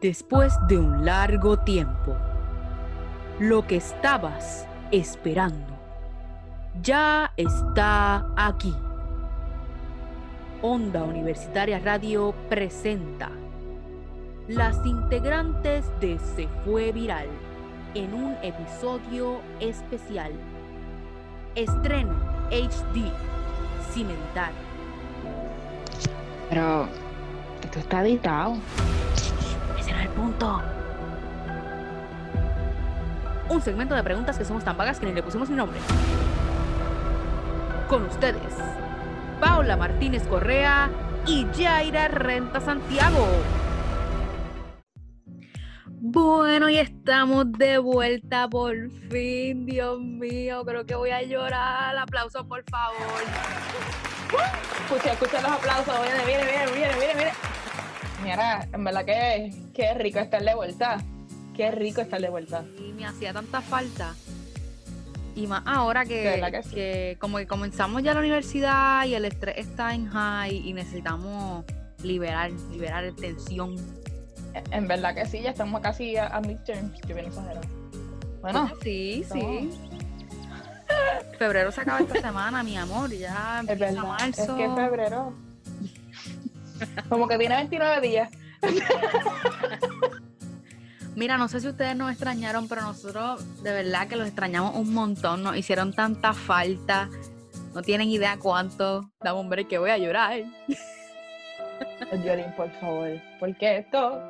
Después de un largo tiempo, lo que estabas esperando ya está aquí. Onda Universitaria Radio presenta las integrantes de Se Fue Viral en un episodio especial. Estreno HD, sin editar. Pero esto está editado. Punto. Un segmento de preguntas que somos tan vagas que ni le pusimos ni nombre. Con ustedes, Paula Martínez Correa y Jaira Renta Santiago. Bueno, y estamos de vuelta por fin, Dios mío, creo que voy a llorar. Aplauso, por favor. Escucha, escucha los aplausos. Viene, viene, viene, viene, viene, viene. Mira, en verdad que qué rico estar de vuelta. Qué rico estar de vuelta. Y me hacía tanta falta. Y más ahora que, que, sí. que como que comenzamos ya la universidad y el estrés está en high y necesitamos liberar, liberar tensión. En verdad que sí, ya estamos casi a, a midterms. Yo bien exagerado. Bueno, sí, sí. Febrero se acaba esta semana, mi amor. Ya es empieza verdad. marzo. Es que es febrero. Como que tiene 29 días. Mira, no sé si ustedes nos extrañaron, pero nosotros de verdad que los extrañamos un montón. Nos hicieron tanta falta. No tienen idea cuánto. Dame un break que voy a llorar. Violín, por favor. Porque esto,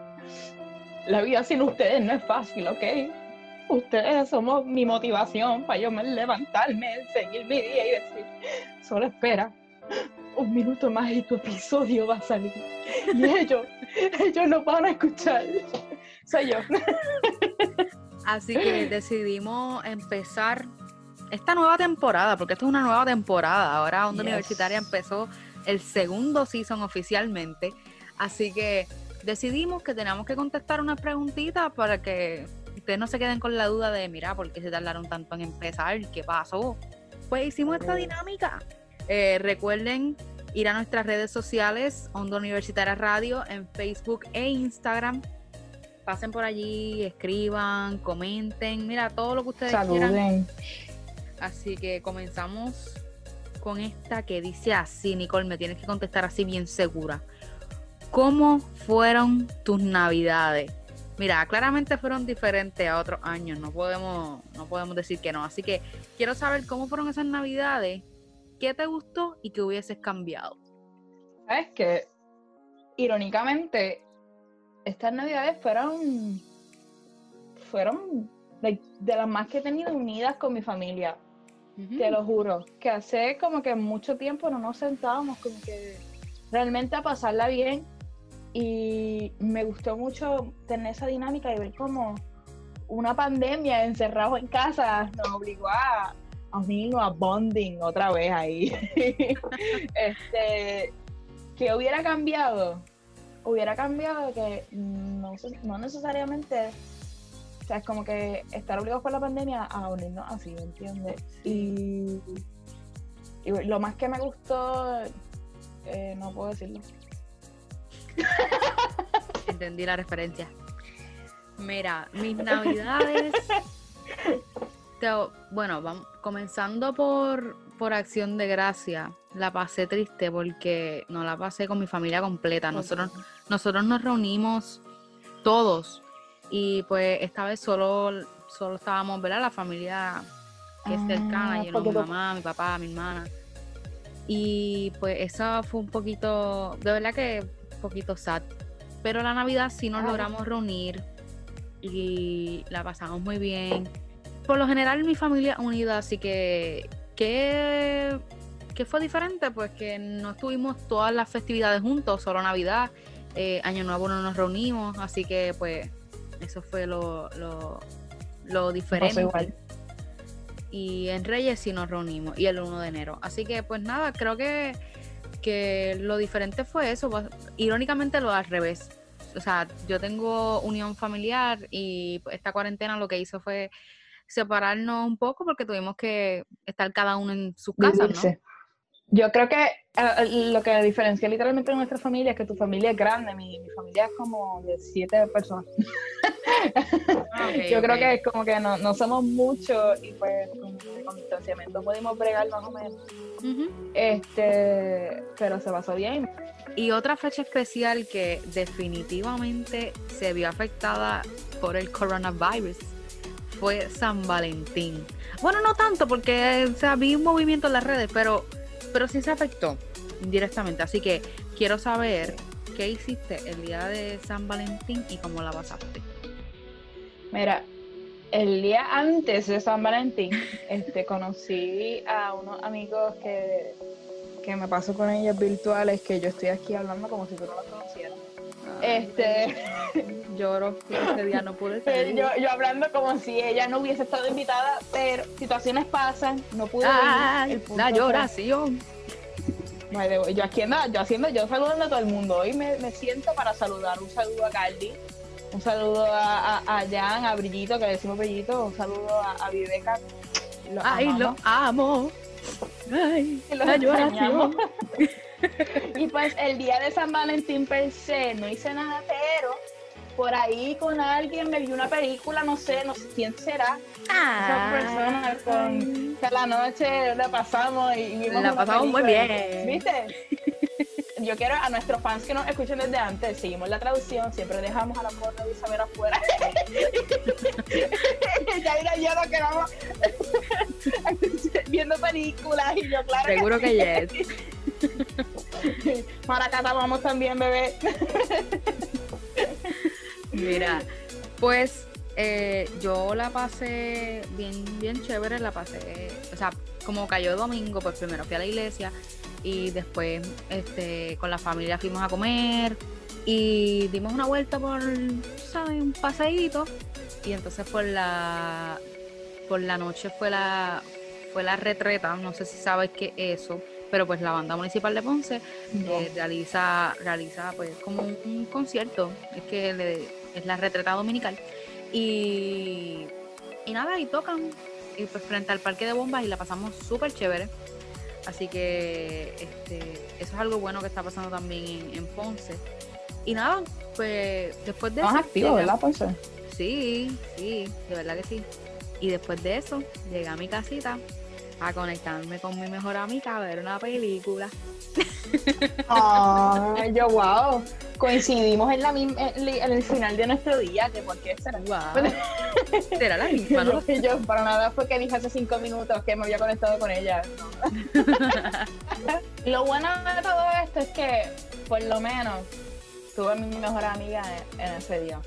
la vida sin ustedes no es fácil, ¿ok? Ustedes somos mi motivación para yo me levantarme, seguir mi día y decir, solo espera un minuto más y tu episodio va a salir. Y ellos, ellos no van a escuchar. Soy yo. Así que decidimos empezar esta nueva temporada, porque esta es una nueva temporada. Ahora Onda Yes. Universitaria empezó el segundo season oficialmente. Así que decidimos que teníamos que contestar unas preguntitas para que ustedes no se queden con la duda de, mira, ¿por qué se tardaron tanto en empezar? ¿Qué pasó? Pues hicimos esta dinámica. Eh, recuerden ir a nuestras redes sociales, Onda Universitaria Radio, en Facebook e Instagram. Pasen por allí, escriban, comenten, mira, todo lo que ustedes quieran. Saluden. Así que comenzamos con esta que dice así, Nicole, me tienes que contestar así bien segura. ¿Cómo fueron tus navidades? Mira, claramente fueron diferentes a otros años, no podemos, no podemos decir que no. Así que quiero saber cómo fueron esas navidades, qué te gustó y qué hubieses cambiado. ¿Sabes qué? Irónicamente, estas navidades fueron. fueron de las más que he tenido unidas con mi familia. Te lo juro. Que hace como que mucho tiempo no nos sentábamos como que realmente a pasarla bien. Y me gustó mucho tener esa dinámica y ver como una pandemia encerrados en casa nos obligó a, a unirnos a bonding otra vez ahí. este, ¿Qué hubiera cambiado? Hubiera cambiado que no, no necesariamente, o sea, es como que estar obligados por la pandemia a unirnos así, ¿me entiendes? Y, y lo más que me gustó, eh, no puedo decirlo. Entendí la referencia. Mira, mis navidades. te- bueno, vamos, comenzando por, por acción de gracia, la pasé triste porque no la pasé con mi familia completa. Nosotros, nosotros nos reunimos todos y pues esta vez solo, solo estábamos, ¿verdad? La familia que es cercana, Ah, yo, no, mi mamá, mi papá, mi hermana. Y pues eso fue un poquito, de verdad que un poquito sad. Pero la Navidad sí nos Ah. logramos reunir y la pasamos muy bien. Por lo general mi familia unida, así que ¿qué, qué fue diferente? Pues que no estuvimos todas las festividades juntos, solo Navidad, eh, Año Nuevo no nos reunimos, así que pues eso fue lo, lo, lo diferente. igual. Y en Reyes sí nos reunimos, y el 1 de enero. Así que pues nada, creo que, que lo diferente fue eso, pues, irónicamente lo al revés. O sea, yo tengo unión familiar y esta cuarentena lo que hizo fue separarnos un poco porque tuvimos que estar cada uno en sus casas, ¿no? Yo creo que eh, lo que diferencia literalmente nuestra familia es que tu familia es grande, mi, mi familia es como de siete personas. Ah, Yo creo que es como que no, no somos muchos y pues con, con distanciamiento pudimos bregar más o menos. Este, pero se pasó bien. Y otra fecha especial que definitivamente se vio afectada por el coronavirus fue San Valentín. Bueno, no tanto porque o vi un movimiento en las redes, pero, pero sí se afectó indirectamente. Así que quiero saber qué hiciste el día de San Valentín y cómo la pasaste. Mira, el día antes de San Valentín, este, conocí a unos amigos que, que me paso con ellos virtuales, que yo estoy aquí hablando como si tú no los conocieras. Este, Lloro ese día no pude pero salir. yo, yo hablando como si ella no hubiese estado invitada, pero situaciones pasan, no pude Ay, venir. La lloración. Yo aquí ando, yo haciendo, yo saludando a todo el mundo. Hoy me, me siento para saludar. Un saludo a Cardi, un saludo a, a, a Jan, a Brillito, que le decimos Brillito, un saludo a, a Viveca. Los Ay, lo amamos. amo. Ay, los la lloración. Y pues el día de San Valentín per se no hice nada, pero por ahí con alguien me vi una película, no sé, no sé quién será. Esa persona con que la noche la pasamos y vimos La pasamos muy bien. ¿Viste? Yo quiero a nuestros fans que nos escuchen desde antes, seguimos la traducción, siempre dejamos a la pobre de Isabel afuera. ya yo lo que vamos viendo películas y yo, claro. que Seguro que yes. sí. Maracata vamos también, bebé. Mira, pues eh, yo la pasé bien, bien chévere, la pasé, o sea, como cayó domingo, pues primero fui a la iglesia y después este, con la familia fuimos a comer y dimos una vuelta por, ¿sabes? Un paseíto y entonces por la, por la noche fue la, fue la retreta, no sé si sabes qué es eso, pero pues la banda municipal de Ponce eh, realiza, realiza pues como un, un concierto, es que le- es la retreta dominical y, y nada, y tocan y pues frente al parque de bombas y la pasamos súper chévere. Así que este, eso es algo bueno que está pasando también en, en Ponce. Y nada, pues después de Más eso. activo, llegué- ¿verdad, Ponce? Sí, sí, de verdad que sí. Y después de eso, llegué a mi casita a conectarme con mi mejor amiga a ver una película. Yo, wow. Coincidimos en, la misma, en, el final de nuestro día, que por qué será. Wow. Será la misma, ¿no? yo, yo, para nada fue que dije hace cinco minutos que me había conectado con ella. lo bueno de todo esto es que, por lo menos, tuve a mi mejor amiga en, en ese día.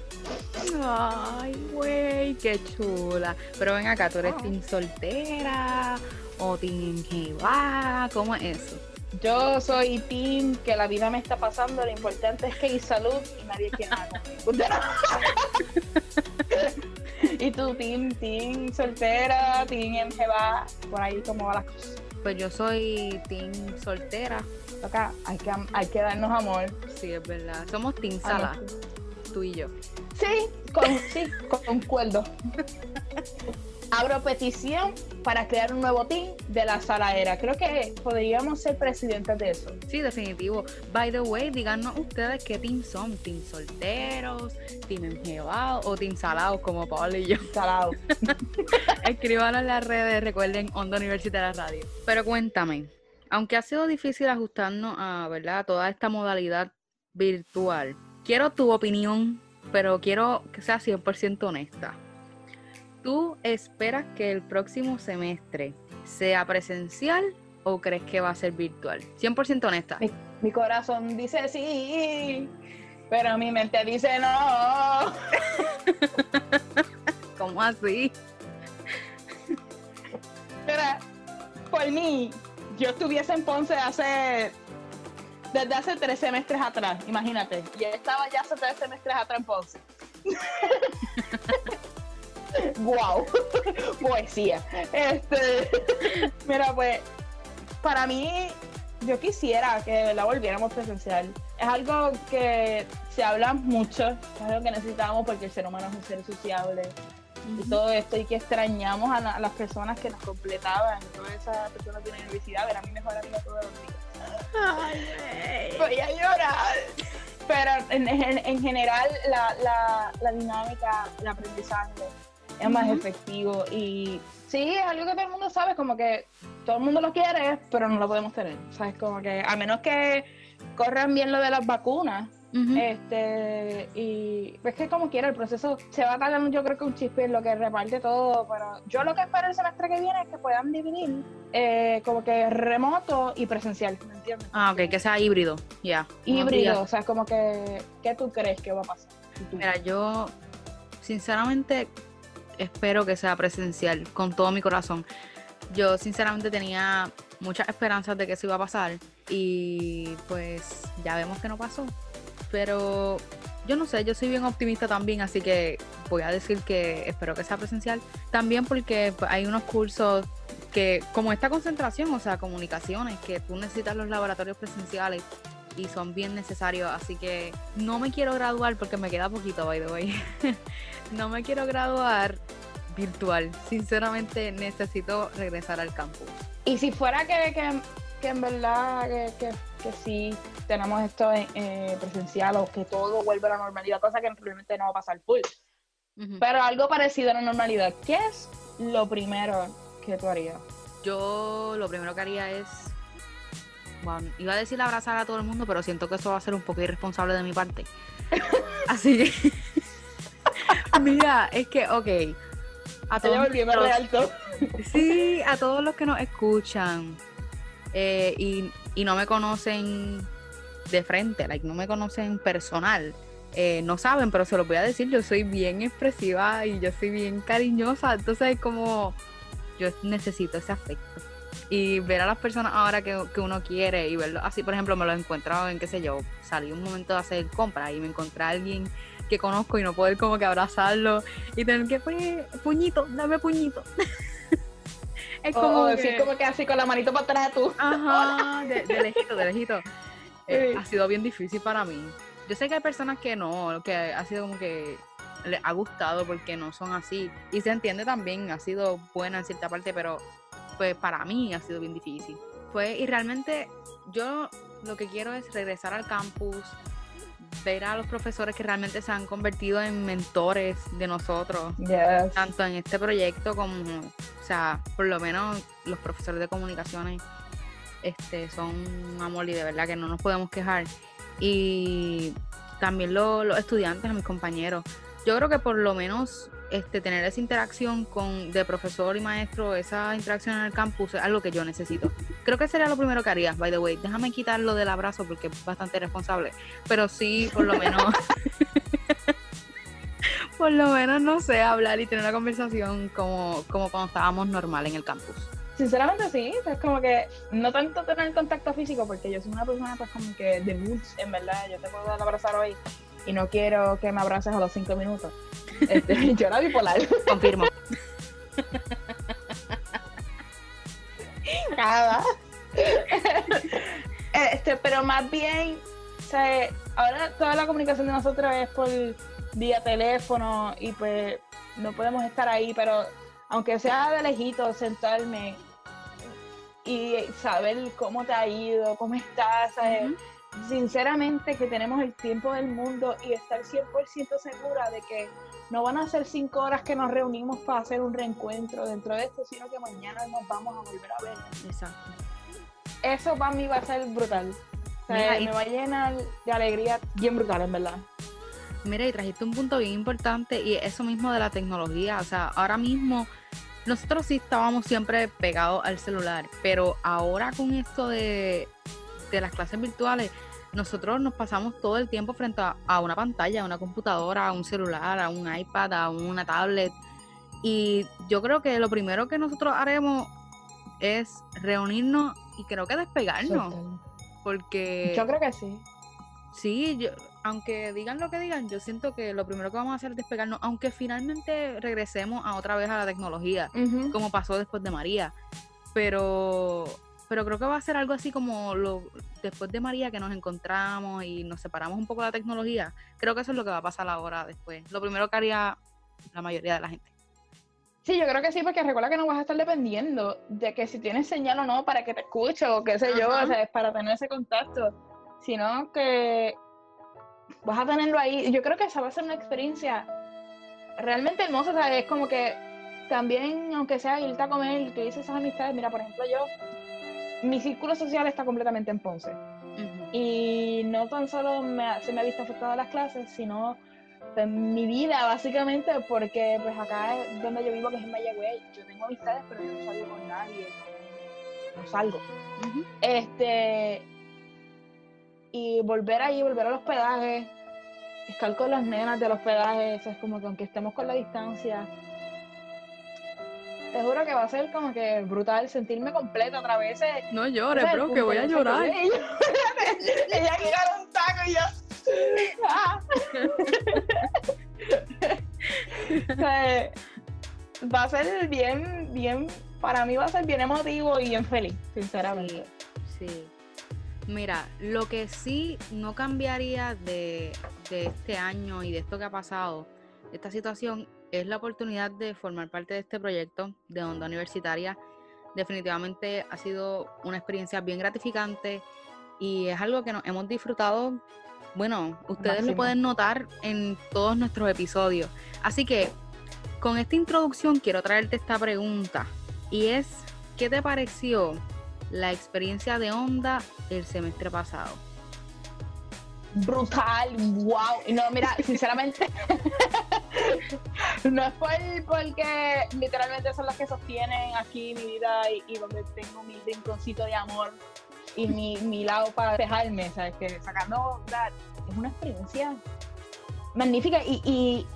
Ay, güey, qué chula. Pero ven acá, ¿tú eres Ah. team soltera o team jeva? ¿Cómo es eso? Yo soy team que la vida me está pasando, lo importante es que hay salud y nadie quiere nada y tú, team, team soltera, team en por ahí cómo va las cosas. Pues yo soy team soltera. Acá hay que, hay que darnos amor. Sí, es verdad. Somos team a sala, nuestro- tú y yo. Sí, con, sí, concuerdo. Abro petición para crear un nuevo team de la sala era. Creo que podríamos ser presidentes de eso. Sí, definitivo. By the way, díganos ustedes qué team son. ¿Team solteros? ¿Team enjevados? ¿O team salados como Paul y yo? Salado. Escríbanos en las redes, recuerden Onda Universitaria Radio. Pero cuéntame, aunque ha sido difícil ajustarnos a, ¿verdad? a toda esta modalidad virtual, quiero tu opinión, pero quiero que sea 100% honesta. ¿Tú esperas que el próximo semestre sea presencial o crees que va a ser virtual? 100% honesta. Mi, mi corazón dice sí, pero mi mente dice no. ¿Cómo así? Mira, por mí, yo estuviese en Ponce hace. Desde hace tres semestres atrás, imagínate. Yo estaba ya hace tres semestres atrás en Ponce. ¡Wow! Poesía. Este. Mira, pues, para mí, yo quisiera que la volviéramos presencial. Es algo que se habla mucho, es algo que necesitamos porque el ser humano es un ser sociable. Y todo esto y que extrañamos a, la- a las personas que nos completaban, todas esas personas de la universidad, era mi mejor amiga todos los días. Voy a llorar. Pero en, en- en general la, la, la dinámica, el aprendizaje es más efectivo y sí, es algo que todo el mundo sabe, como que todo el mundo lo quiere, pero no lo podemos tener. ¿Sabes? Como que a menos que corran bien lo de las vacunas, Este, y es que como quiera, el proceso se va a tardar, yo creo que un chispe en lo que reparte todo, pero yo lo que espero el semestre que viene es que puedan dividir eh, como que remoto y presencial, ¿me entiendes? Ah, ok, que sea híbrido, ya. Híbrido, o sea, como que, ¿qué tú crees que va a pasar? Mira, yo sinceramente espero que sea presencial, con todo mi corazón. Yo sinceramente tenía muchas esperanzas de que eso iba a pasar y pues ya vemos que no pasó. Pero yo no sé, yo soy bien optimista también, así que voy a decir que espero que sea presencial. También porque hay unos cursos que, como esta concentración, o sea, comunicaciones, que tú necesitas los laboratorios presenciales y son bien necesarios, así que no me quiero graduar porque me queda poquito, by the way. no me quiero graduar virtual. Sinceramente necesito regresar al campus. Y si fuera que, que, que en verdad que, que sí tenemos esto en, eh, presencial o que todo vuelve a la normalidad, cosa que probablemente no va a pasar full, pero algo parecido a la normalidad, ¿qué es lo primero que tú harías? Yo lo primero que haría es. Bueno, iba a decir abrazar a todo el mundo, pero siento que eso va a ser un poco irresponsable de mi parte. Así que. Mira, es que, ok. A todos nuestros- alto. Sí, a todos los que nos escuchan eh, y, y no me conocen de frente, like, no me conocen personal, eh, no saben, pero se los voy a decir, yo soy bien expresiva y yo soy bien cariñosa, entonces como yo necesito ese afecto. Y ver a las personas ahora que, que uno quiere y verlo así, por ejemplo, me lo he encontrado en, qué sé yo, salí un momento de hacer compras y me encontré a alguien que conozco y no poder como que abrazarlo y tener que, pues, puñito, dame puñito. es como o que- como que así con la manito para atrás tú. Ajá, de, de lejito, de lejito. Eh, Sí. ha sido bien difícil para mí. Yo sé que hay personas que no, que ha sido como que les ha gustado porque no son así. Y se entiende también, ha sido buena en cierta parte, pero pues para mí ha sido bien difícil. Pues, y realmente yo lo que quiero es regresar al campus, ver a los profesores que realmente se han convertido en mentores de nosotros Yes. tanto en este proyecto como, o sea, por lo menos los profesores de comunicaciones este, son un amor y de verdad que no nos podemos quejar. Y también lo- los estudiantes, mis compañeros. Yo creo que por lo menos este, tener esa interacción con de profesor y maestro, esa interacción en el campus es algo que yo necesito. Creo que sería lo primero que haría, by the way. Déjame quitarlo del abrazo porque es bastante responsable. Pero sí, por lo menos por lo menos, no sé, hablar y tener una conversación como, como cuando estábamos normal en el campus. Sinceramente sí, es como que no tanto tener contacto físico, porque yo soy una persona pues como que de moods, en verdad, yo te puedo dar abrazar hoy y no quiero que me abraces a los cinco minutos. Este, yo era bipolar. Confirmo. Nada. este, pero más bien, o sea, ahora toda la comunicación de nosotros es por vía teléfono y pues no podemos estar ahí, pero aunque sea de lejito, sentarme y saber cómo te ha ido, cómo estás, ¿sabes? Sinceramente que tenemos el tiempo del mundo y estar 100% segura de que no van a ser cinco horas que nos reunimos para hacer un reencuentro dentro de esto, sino que mañana nos vamos a volver a ver. Exacto. Eso para mí va a ser brutal. O sea, Mira, y- me va a llenar de alegría bien brutal, en verdad. Mira, y trajiste un punto bien importante y eso mismo de la tecnología. O sea, ahora mismo nosotros sí estábamos siempre pegados al celular, pero ahora con esto de, de las clases virtuales, nosotros nos pasamos todo el tiempo frente a, a una pantalla, a una computadora, a un celular, a un iPad, a una tablet. Y yo creo que lo primero que nosotros haremos es reunirnos y creo que despegarnos, porque... Yo creo que sí. Sí, yo, aunque digan lo que digan, yo siento que lo primero que vamos a hacer es despegarnos, aunque finalmente regresemos a otra vez a la tecnología, como pasó después de María. Pero, pero creo que va a ser algo así como lo después de María que nos encontramos y nos separamos un poco de la tecnología. Creo que eso es lo que va a pasar ahora después. Lo primero que haría la mayoría de la gente. Sí, yo creo que sí, porque recuerda que no vas a estar dependiendo de que si tienes señal o no para que te escuche o qué sé yo, o sea, es para tener ese contacto, sino que vas a tenerlo ahí. Yo creo que esa va a ser una experiencia realmente hermosa, Es como que también, aunque sea irte a comer tú dices esas amistades, mira, por ejemplo, yo, mi círculo social está completamente en Ponce. Y no tan solo me, se me ha visto afectada las clases, sino mi vida, básicamente, porque pues acá es donde yo vivo, que es en Mayagüez, yo tengo amistades, pero yo no salgo con nadie, no, salgo. Este, y volver ahí, volver al hospedaje, estar con las nenas del hospedaje, es como que aunque estemos con la distancia, te juro que va a ser como que brutal sentirme completa otra vez. No llores, bro, que voy a llorar. Ella quiere un taco y yo. va a ser bien, bien, para mí va a ser bien emotivo y bien feliz, sinceramente. Sí. Mira, lo que sí no cambiaría de, de este año y de esto que ha pasado, esta situación, es la oportunidad de formar parte de este proyecto de Onda Universitaria. Definitivamente ha sido una experiencia bien gratificante y es algo que nos hemos disfrutado bueno, ustedes lo pueden notar en todos nuestros episodios. Así que con esta introducción quiero traerte esta pregunta y es, ¿qué te pareció la experiencia de Onda el semestre pasado? Brutal, wow. No, mira, sinceramente, no es por, porque literalmente son las que sostienen aquí mi vida y, donde tengo mi rinconcito de amor y mi, mi lado para dejarme, ¿sabes? Que sacando, es una experiencia magnífica y, y,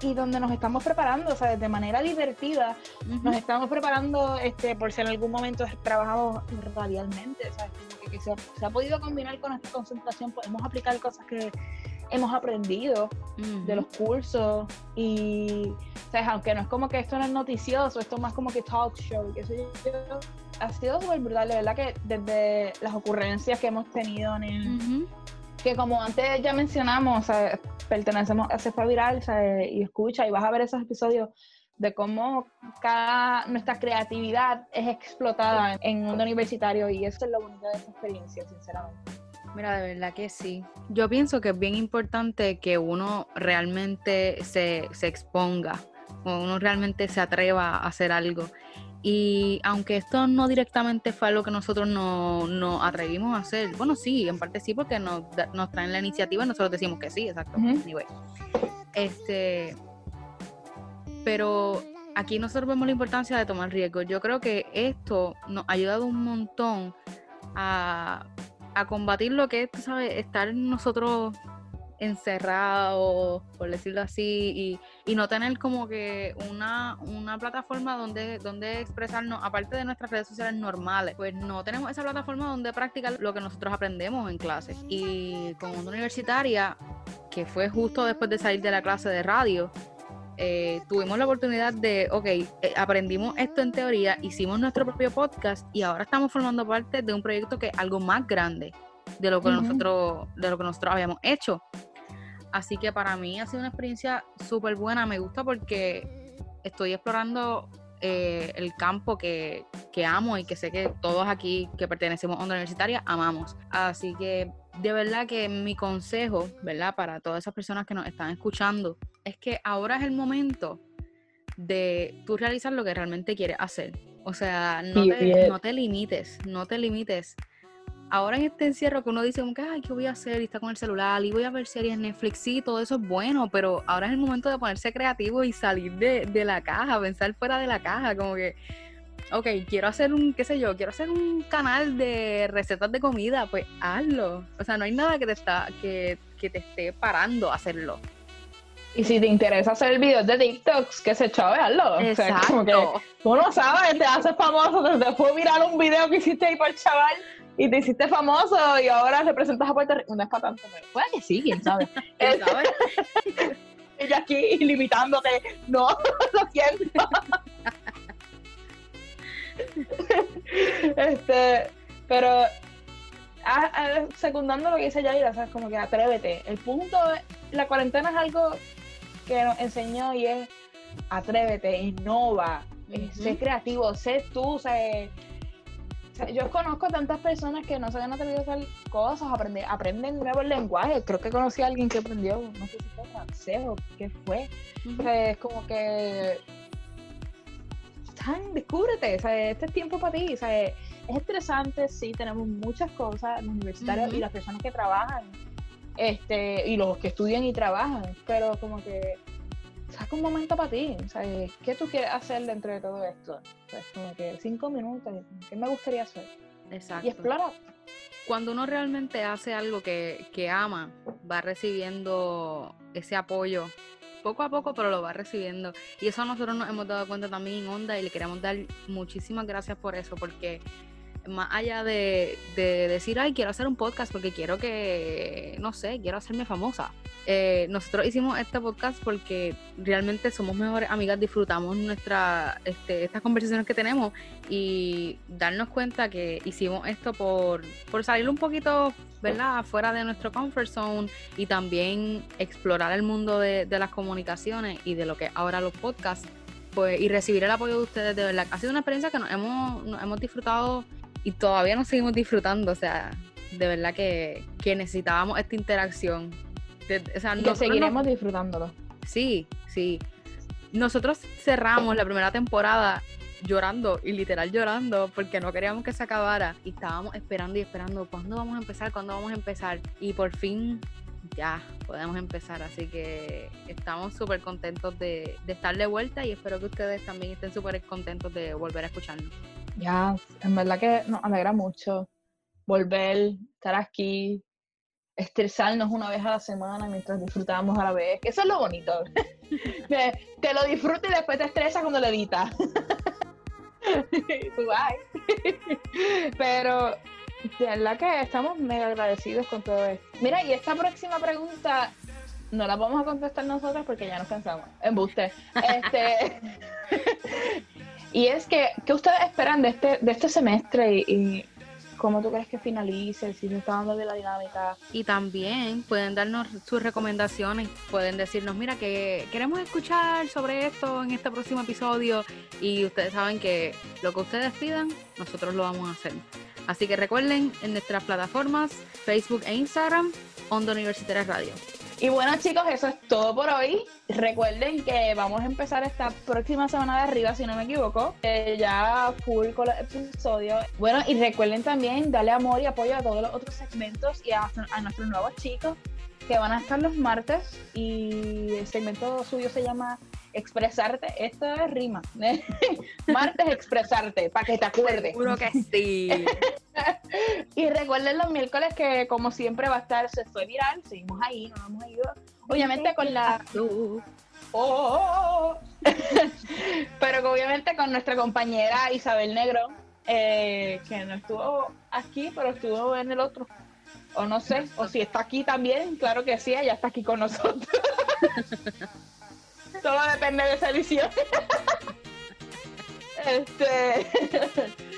y, donde nos estamos preparando, o sea, de manera divertida, nos estamos preparando este, por si en algún momento trabajamos radialmente, ¿sabes? que, se, ha podido combinar con esta concentración, podemos aplicar cosas que hemos aprendido de los cursos y, ¿sabes? Aunque no es como que esto no es noticioso, esto es más como que talk show, que eso yo, ha sido súper brutal, de verdad que desde las ocurrencias que hemos tenido en el, que como antes ya mencionamos, pertenecemos a Cefa Viral y escucha y vas a ver esos episodios de cómo cada nuestra creatividad es explotada en un mundo universitario y eso es lo bonito de esa experiencia, sinceramente. Mira, de verdad que sí. Yo pienso que es bien importante que uno realmente se, se exponga, o uno realmente se atreva a hacer algo. Y aunque esto no directamente fue algo que nosotros nos no atrevimos a hacer, bueno, sí, en parte sí, porque nos, nos traen la iniciativa y nosotros decimos que sí, exacto. Este, pero aquí nosotros vemos la importancia de tomar riesgos. Yo creo que esto nos ha ayudado un montón a, a combatir lo que es, tú sabes, estar nosotros encerrado, por decirlo así, y, no tener como que una, una plataforma donde, donde expresarnos, aparte de nuestras redes sociales normales, pues no tenemos esa plataforma donde practicar lo que nosotros aprendemos en clases. Y con una universitaria, que fue justo después de salir de la clase de radio, eh, tuvimos la oportunidad de, ok, eh, aprendimos esto en teoría, hicimos nuestro propio podcast y ahora estamos formando parte de un proyecto que es algo más grande de lo que nosotros de lo que nosotros habíamos hecho Así que para mí ha sido una experiencia súper buena. Me gusta porque estoy explorando eh, el campo que, amo y que sé que todos aquí que pertenecemos a onda universitaria amamos. Así que de verdad que mi consejo, ¿verdad? Para todas esas personas que nos están escuchando, es que ahora es el momento de tú realizar lo que realmente quieres hacer. O sea, no, te, no te limites, no te limites ahora en este encierro que uno dice como que, ay, ¿qué voy a hacer? Y está con el celular y voy a ver series en Netflix, sí, todo eso es bueno, pero ahora es el momento de ponerse creativo y salir de, de la caja, pensar fuera de la caja, como que, ok, quiero hacer un, qué sé yo, quiero hacer un canal de recetas de comida, pues hazlo. O sea, no hay nada que te, está, que, que te esté parando a hacerlo. Y si te interesa hacer videos de TikToks, que se chave, hazlo. Exacto. O sea, como que tú no sabes, te haces famoso, te, puedo mirar un video que hiciste ahí por el chaval y te hiciste famoso y ahora representas a Puerto Rico. No es para tanto, pero puede que sí, quién sabe. ¿Quién sabe? Ella aquí limitándote. No, lo siento. este, pero secundando lo que dice Yaira, ¿sabes? Como que atrévete. El punto, la cuarentena es algo que nos enseñó y es atrévete, innova, sé creativo, sé tú, sea, eh, yo conozco tantas personas que no se han atrevido a hacer cosas, aprender, aprenden nuevos lenguajes. Creo que conocí a alguien que aprendió, no sé si fue francés o qué fue. Es como que. Descúbrete, o sea, este es tiempo para ti. O sea, es estresante, sí, tenemos muchas cosas, los universitarios Ujú. y las personas que trabajan, este, y los que estudian y trabajan, pero como que saca un momento para ti. O sea, ¿qué tú quieres hacer dentro de todo esto? O sea, es como que cinco minutos, ¿qué me gustaría hacer? Exacto. Y explora. Cuando uno realmente hace algo que, que ama, va recibiendo ese apoyo poco a poco, pero lo va recibiendo. Y eso nosotros nos hemos dado cuenta también en Onda y le queremos dar muchísimas gracias por eso, porque más allá de, de decir, ay, quiero hacer un podcast porque quiero que, no sé, quiero hacerme famosa. eh, nosotros hicimos este podcast porque realmente somos mejores amigas, disfrutamos nuestra, este, estas conversaciones que tenemos y darnos cuenta que hicimos esto por, por salir un poquito, ¿verdad?, fuera de nuestro comfort zone y también explorar el mundo de, de las comunicaciones y de lo que ahora los podcasts, pues, y recibir el apoyo de ustedes, de verdad. Ha sido una experiencia que nos hemos, nos hemos disfrutado y todavía nos seguimos disfrutando, o sea, de verdad que, que necesitábamos esta interacción. De- o sea, Y que nosotros nos- seguiremos disfrutándolo. Sí, sí. Nosotros cerramos la primera temporada llorando y literal llorando porque no queríamos que se acabara y estábamos esperando y esperando cuándo vamos a empezar, cuándo vamos a empezar y por fin ya podemos empezar, así que estamos súper contentos de, de estar de vuelta y espero que ustedes también estén súper contentos de volver a escucharnos. Ya, en verdad que nos alegra mucho volver, estar aquí, estresarnos una vez a la semana mientras disfrutamos a la vez. Eso es lo bonito. Te lo disfrutas y después te estresa cuando lo editas. Pero de verdad que estamos mega agradecidos con todo esto. Mira, y esta próxima pregunta no la vamos a contestar nosotros porque ya nos cansamos. Embuste. Este, y es que, ¿qué ustedes esperan de este, de este semestre y, cómo tú crees que finalice? Si se está dando bien la dinámica. Y también pueden darnos sus recomendaciones, pueden decirnos, mira, que queremos escuchar sobre esto en este próximo episodio y ustedes saben que lo que ustedes pidan, nosotros lo vamos a hacer. Así que recuerden en nuestras plataformas Facebook e Instagram, Onda Universitaria Radio. Y bueno chicos, eso es todo por hoy. Recuerden que vamos a empezar esta próxima semana de arriba, si no me equivoco, eh, ya full con los episodios. Bueno, y recuerden también darle amor y apoyo a todos los otros segmentos y a, a nuestros nuevos chicos que van a estar los martes y el segmento suyo se llama Expresarte. Esto es rima. martes Expresarte, para que te acuerdes. Seguro que sí. Y recuerden los miércoles que como siempre va a estar, se fue viral, seguimos ahí, no nos hemos ido. Obviamente con la... Oh, oh, oh. Pero obviamente con nuestra compañera Isabel Negro, eh, que no estuvo aquí, pero estuvo en el otro. O no sé, o si está aquí también, claro que sí, ella está aquí con nosotros. Todo depende de esa edición. este.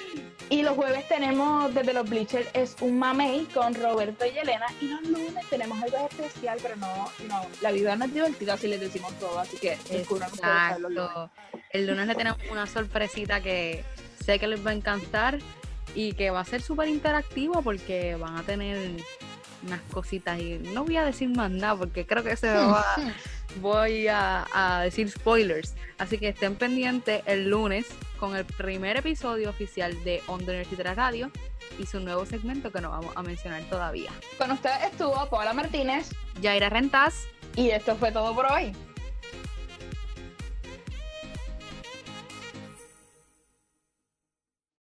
Y los jueves tenemos desde los Bleachers es un mamey con Roberto y Elena. Y los lunes tenemos algo especial, pero no, no, la vida no es divertida si les decimos todo, así que descubran ustedes los lunes. Exacto. El lunes le tenemos una sorpresita que sé que les va a encantar y que va a ser súper interactivo porque van a tener unas cositas y no voy a decir más nada porque creo que se va, voy a, a decir spoilers. Así que estén pendientes el lunes con el primer episodio oficial de Onda Universitaria Radio y su nuevo segmento que no vamos a mencionar todavía. Con ustedes estuvo Paola Martínez Yaira Rentas. y esto fue todo por hoy.